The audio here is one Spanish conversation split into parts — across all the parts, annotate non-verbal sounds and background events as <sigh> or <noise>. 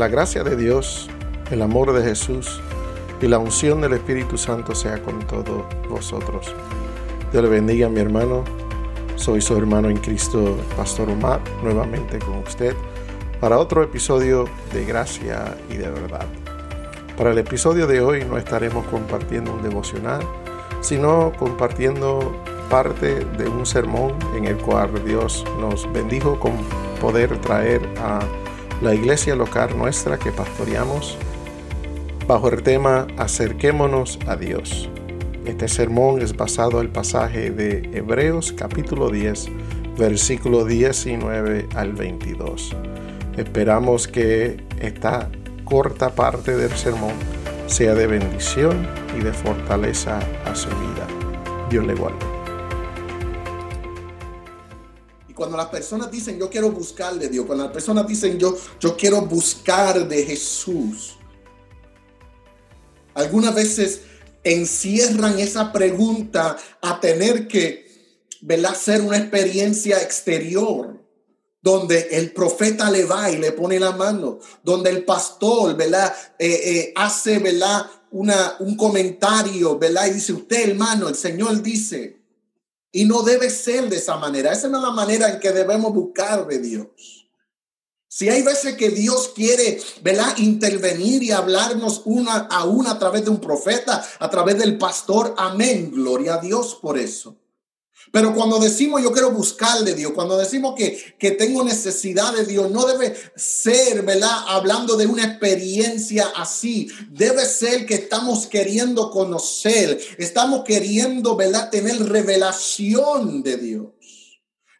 la gracia de Dios, el amor de Jesús y la unción del Espíritu Santo sea con todos vosotros. Dios le bendiga, mi hermano. Soy su hermano en Cristo, Pastor Omar, nuevamente con usted para otro episodio de gracia y de verdad. Para el episodio de hoy no estaremos compartiendo un devocional, sino compartiendo parte de un sermón en el cual Dios nos bendijo con poder traer a la iglesia local nuestra que pastoreamos bajo el tema Acerquémonos a Dios. Este sermón es basado en el pasaje de Hebreos capítulo 10, versículo 19 al 22. Esperamos que esta corta parte del sermón sea de bendición y de fortaleza a su vida. Dios le guarde. Cuando las personas dicen yo quiero buscar de Dios, cuando las personas dicen yo, yo quiero buscar de Jesús, algunas veces encierran esa pregunta a tener que ¿verdad? hacer una experiencia exterior donde el profeta le va y le pone la mano, donde el pastor, ¿verdad? Eh, eh, hace, ¿verdad? Una, un comentario, ¿verdad? Y dice, usted hermano, el Señor dice, y no debe ser de esa manera. Esa no es la manera en que debemos buscar de Dios. Si hay veces que Dios quiere, ¿verdad? Intervenir y hablarnos una a una a través de un profeta, a través del pastor, amén. Gloria a Dios por eso. Pero cuando decimos yo quiero buscar de Dios, cuando decimos que, que tengo necesidad de Dios, no debe ser, ¿verdad? Hablando de una experiencia así. Debe ser que estamos queriendo conocer, estamos queriendo, ¿verdad? Tener revelación de Dios.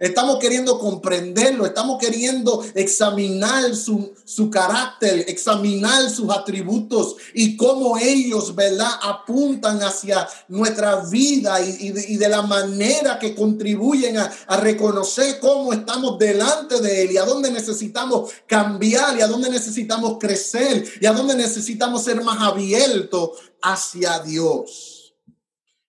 Estamos queriendo comprenderlo, estamos queriendo examinar su, su, carácter, examinar sus atributos y cómo ellos, ¿verdad?, apuntan hacia nuestra vida y, de, y de, la manera que contribuyen a, a, reconocer cómo estamos delante de Él y a dónde necesitamos cambiar y a dónde necesitamos crecer y a dónde necesitamos ser más abiertos hacia Dios.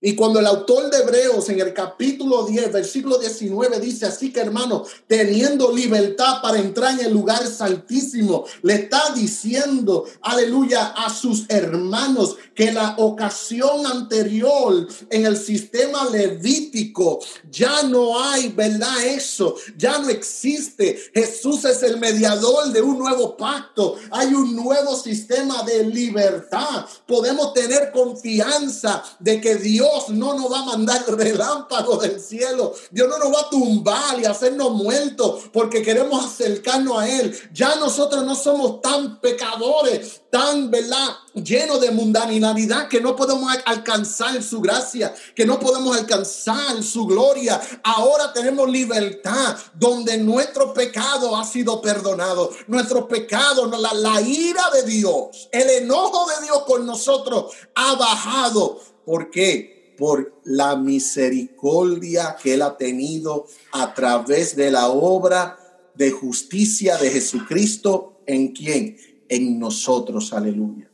Y cuando el autor de Hebreos en el capítulo 10, versículo 19 dice, así que hermano, teniendo libertad para entrar en el lugar santísimo, le está diciendo, aleluya, a sus hermanos que la ocasión anterior en el sistema levítico ya no hay, ¿verdad? Eso ya no existe. Jesús es el mediador de un nuevo pacto. Hay un nuevo sistema de libertad. Podemos tener confianza de que Dios no nos va a mandar <laughs> relámpago del cielo. Dios no nos va a tumbar y hacernos muertos porque queremos acercarnos a Él. Ya nosotros no somos tan pecadores, tan, ¿verdad? Llenos de mundanidad que no podemos alcanzar su gracia, que no podemos alcanzar su gloria. Ahora tenemos libertad donde nuestro pecado ha sido perdonado. Nuestro pecado, la, la ira de Dios, el enojo de Dios con nosotros ha bajado. ¿Por qué? Por la misericordia que Él ha tenido a través de la obra de justicia de Jesucristo. ¿En quién? En nosotros. Aleluya.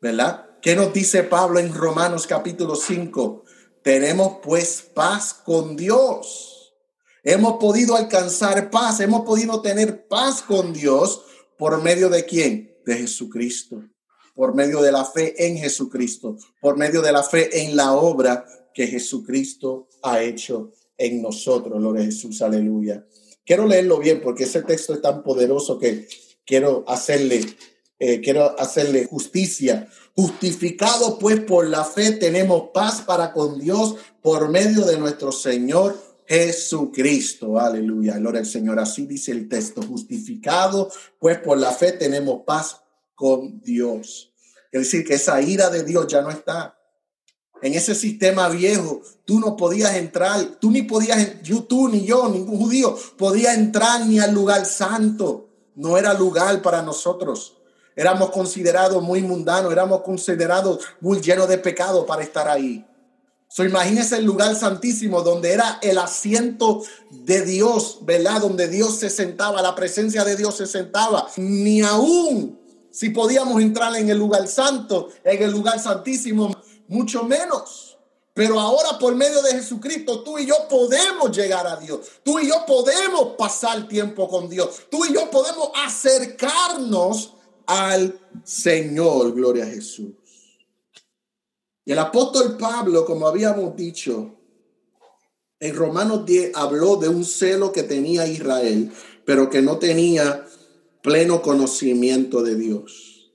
¿Verdad? ¿Qué nos dice Pablo en Romanos capítulo 5? Tenemos pues paz con Dios. Hemos podido alcanzar paz, hemos podido tener paz con Dios por medio de quién? De Jesucristo por medio de la fe en Jesucristo, por medio de la fe en la obra que Jesucristo ha hecho en nosotros. Gloria Jesús, aleluya. Quiero leerlo bien porque ese texto es tan poderoso que quiero hacerle, eh, quiero hacerle justicia. Justificado pues por la fe tenemos paz para con Dios por medio de nuestro Señor Jesucristo. Aleluya. Gloria al Señor. Así dice el texto. Justificado pues por la fe tenemos paz con Dios. Es decir, que esa ira de Dios ya no está. En ese sistema viejo, tú no podías entrar, tú ni podías, yo, tú ni yo, ningún judío podía entrar ni al lugar santo. No era lugar para nosotros. Éramos considerados muy mundanos, éramos considerados muy llenos de pecado para estar ahí. So, imagínese el lugar santísimo donde era el asiento de Dios, ¿verdad? Donde Dios se sentaba, la presencia de Dios se sentaba. Ni aún si podíamos entrar en el lugar santo, en el lugar santísimo, mucho menos. Pero ahora por medio de Jesucristo, tú y yo podemos llegar a Dios. Tú y yo podemos pasar tiempo con Dios. Tú y yo podemos acercarnos al Señor. Gloria a Jesús. Y el apóstol Pablo, como habíamos dicho, en Romanos 10 habló de un celo que tenía Israel, pero que no tenía pleno conocimiento de Dios.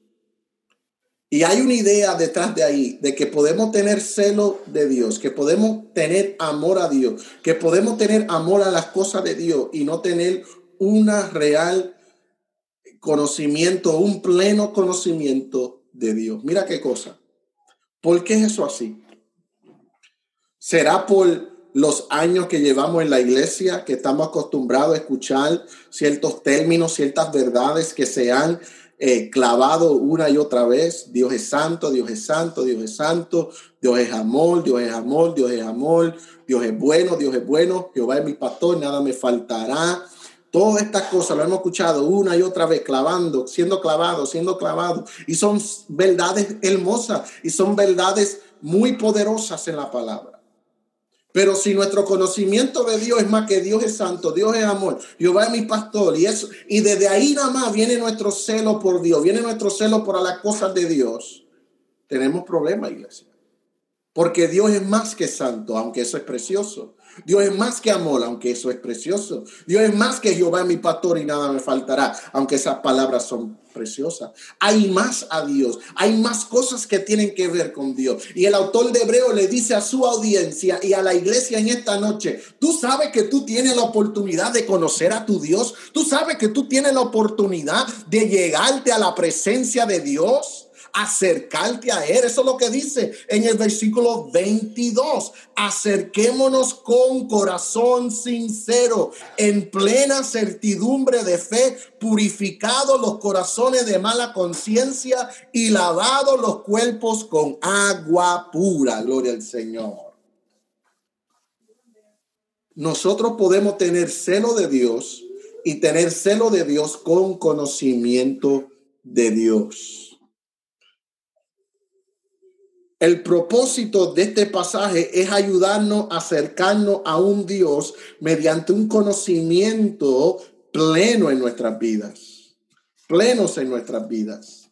Y hay una idea detrás de ahí, de que podemos tener celo de Dios, que podemos tener amor a Dios, que podemos tener amor a las cosas de Dios y no tener una real conocimiento, un pleno conocimiento de Dios. Mira qué cosa. ¿Por qué es eso así? ¿Será por los años que llevamos en la iglesia, que estamos acostumbrados a escuchar ciertos términos, ciertas verdades que se han eh, clavado una y otra vez. Dios es santo, Dios es santo, Dios es santo, Dios es amor, Dios es amor, Dios es amor, Dios es bueno, Dios es bueno, Jehová es mi pastor, nada me faltará. Todas estas cosas lo hemos escuchado una y otra vez, clavando, siendo clavado, siendo clavado. Y son verdades hermosas y son verdades muy poderosas en la palabra. Pero si nuestro conocimiento de Dios es más que Dios es santo, Dios es amor, Jehová es mi pastor y eso, y desde ahí nada más viene nuestro celo por Dios, viene nuestro celo por las cosas de Dios, tenemos problemas, iglesia. Porque Dios es más que santo, aunque eso es precioso. Dios es más que amor, aunque eso es precioso. Dios es más que Jehová mi pastor y nada me faltará, aunque esas palabras son preciosas. Hay más a Dios, hay más cosas que tienen que ver con Dios. Y el autor de Hebreo le dice a su audiencia y a la iglesia en esta noche, tú sabes que tú tienes la oportunidad de conocer a tu Dios, tú sabes que tú tienes la oportunidad de llegarte a la presencia de Dios acercarte a Él. Eso es lo que dice en el versículo 22. Acerquémonos con corazón sincero, en plena certidumbre de fe, purificados los corazones de mala conciencia y lavados los cuerpos con agua pura. Gloria al Señor. Nosotros podemos tener celo de Dios y tener celo de Dios con conocimiento de Dios. El propósito de este pasaje es ayudarnos a acercarnos a un Dios mediante un conocimiento pleno en nuestras vidas, plenos en nuestras vidas.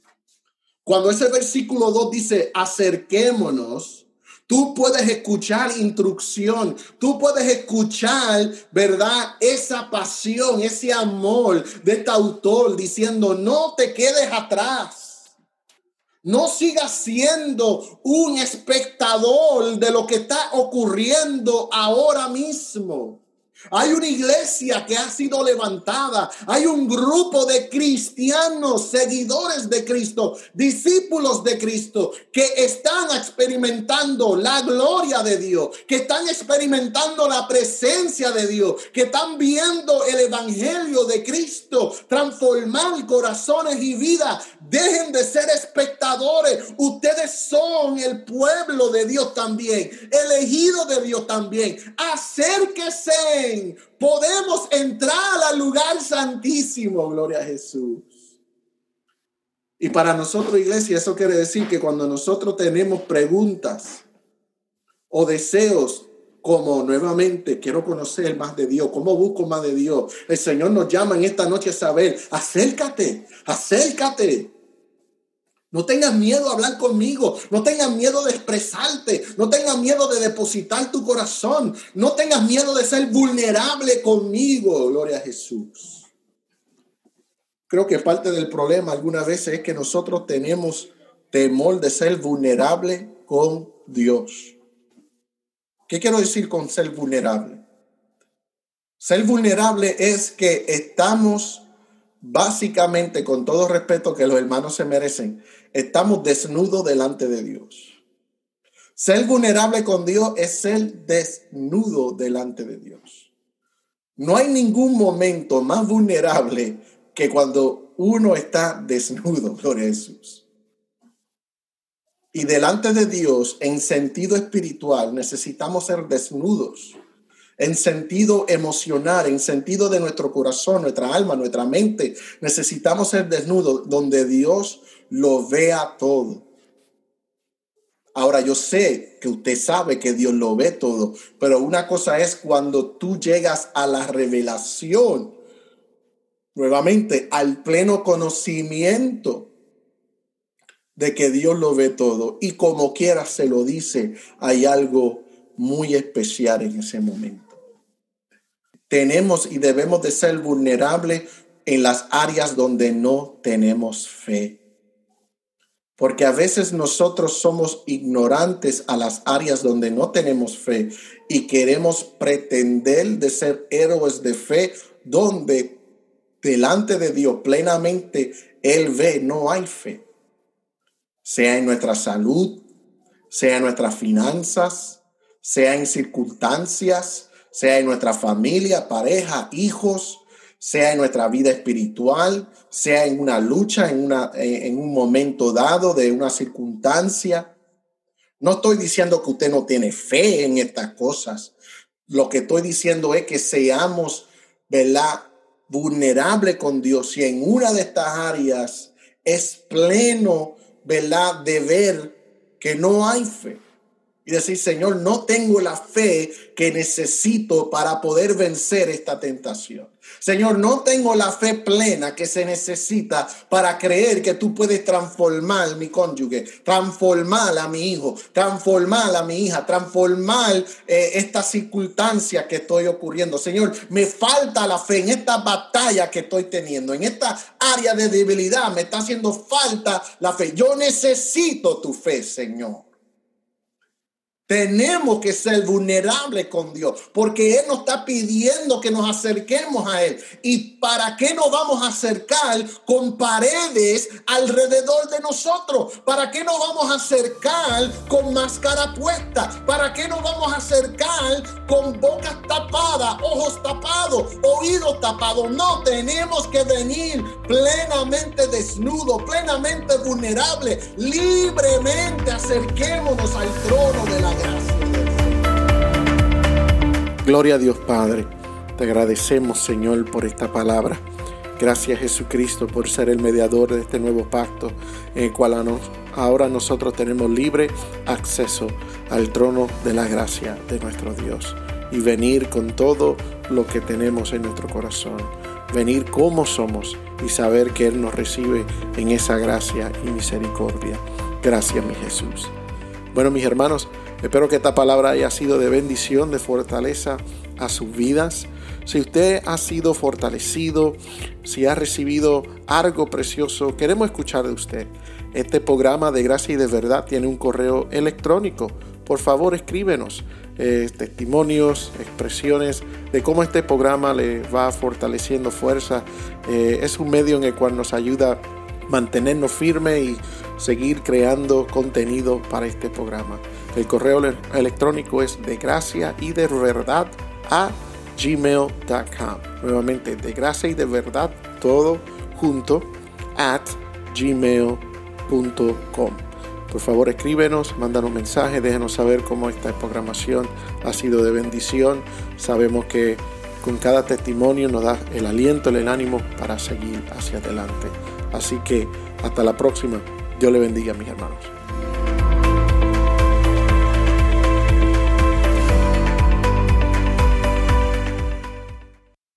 Cuando ese versículo 2 dice, acerquémonos, Tú puedes escuchar instrucción, tú puedes escuchar, ¿verdad? Esa pasión, ese amor de este autor diciendo, no te quedes atrás. No sigas siendo un espectador de lo que está ocurriendo ahora mismo. Hay una iglesia que ha sido levantada. Hay un grupo de cristianos, seguidores de Cristo, discípulos de Cristo, que están experimentando la gloria de Dios, que están experimentando la presencia de Dios, que están viendo el evangelio de Cristo transformar corazones y vidas. Dejen de ser espectadores. Ustedes son el pueblo de Dios también, elegido de Dios también. Acérquese podemos entrar al lugar santísimo, gloria a Jesús. Y para nosotros, iglesia, eso quiere decir que cuando nosotros tenemos preguntas o deseos como nuevamente quiero conocer más de Dios, cómo busco más de Dios, el Señor nos llama en esta noche a saber, acércate, acércate. No tengas miedo a hablar conmigo. No tengas miedo de expresarte. No tengas miedo de depositar tu corazón. No tengas miedo de ser vulnerable conmigo. Gloria a Jesús. Creo que parte del problema algunas veces es que nosotros tenemos temor de ser vulnerable con Dios. ¿Qué quiero decir con ser vulnerable? Ser vulnerable es que estamos básicamente, con todo respeto que los hermanos se merecen, estamos desnudos delante de Dios. Ser vulnerable con Dios es ser desnudo delante de Dios. No hay ningún momento más vulnerable que cuando uno está desnudo, <laughs> gloria a Jesús. Y delante de Dios, en sentido espiritual, necesitamos ser desnudos en sentido emocional, en sentido de nuestro corazón, nuestra alma, nuestra mente. Necesitamos ser desnudos donde Dios lo vea todo. Ahora yo sé que usted sabe que Dios lo ve todo, pero una cosa es cuando tú llegas a la revelación, nuevamente al pleno conocimiento de que Dios lo ve todo y como quiera se lo dice, hay algo muy especial en ese momento. Tenemos y debemos de ser vulnerables en las áreas donde no tenemos fe. Porque a veces nosotros somos ignorantes a las áreas donde no tenemos fe y queremos pretender de ser héroes de fe donde delante de Dios plenamente Él ve, no hay fe. Sea en nuestra salud, sea en nuestras finanzas, sea en circunstancias, sea en nuestra familia, pareja, hijos, sea en nuestra vida espiritual, sea en una lucha, en, una, en un momento dado de una circunstancia. No estoy diciendo que usted no tiene fe en estas cosas. Lo que estoy diciendo es que seamos, ¿verdad? Vulnerables con Dios. Y en una de estas áreas es pleno, ¿verdad? De ver que no hay fe y decir, Señor, no tengo la fe que necesito para poder vencer esta tentación. Señor, no tengo la fe plena que se necesita para creer que tú puedes transformar mi cónyuge, transformar a mi hijo, transformar a mi hija, transformar eh, esta circunstancia que estoy ocurriendo. Señor, me falta la fe en esta batalla que estoy teniendo, en esta área de debilidad, me está haciendo falta la fe. Yo necesito tu fe, Señor. Tenemos que ser vulnerables con Dios, porque Él nos está pidiendo que nos acerquemos a Él. ¿Y para qué nos vamos a acercar con paredes alrededor de nosotros? ¿Para qué nos vamos a acercar con máscara puesta? ¿Para qué nos vamos a acercar con bocas tapadas, ojos tapados, oídos tapados? No, tenemos que venir plenamente desnudos, plenamente vulnerables, libremente acerquémonos al trono de la Gloria a Dios Padre. Te agradecemos Señor por esta palabra. Gracias Jesucristo por ser el mediador de este nuevo pacto en el cual ahora nosotros tenemos libre acceso al trono de la gracia de nuestro Dios y venir con todo lo que tenemos en nuestro corazón. Venir como somos y saber que Él nos recibe en esa gracia y misericordia. Gracias mi Jesús. Bueno mis hermanos, Espero que esta palabra haya sido de bendición, de fortaleza a sus vidas. Si usted ha sido fortalecido, si ha recibido algo precioso, queremos escuchar de usted. Este programa de gracia y de verdad tiene un correo electrónico. Por favor, escríbenos eh, testimonios, expresiones de cómo este programa le va fortaleciendo fuerza. Eh, es un medio en el cual nos ayuda a mantenernos firmes y seguir creando contenido para este programa. El correo electrónico es de gracia y de verdad a gmail.com. Nuevamente, de gracia y de verdad, todo junto, at gmail.com. Por favor, escríbenos, mándanos mensajes, déjenos saber cómo esta programación ha sido de bendición. Sabemos que con cada testimonio nos da el aliento, el ánimo para seguir hacia adelante. Así que hasta la próxima. Dios le bendiga, mis hermanos.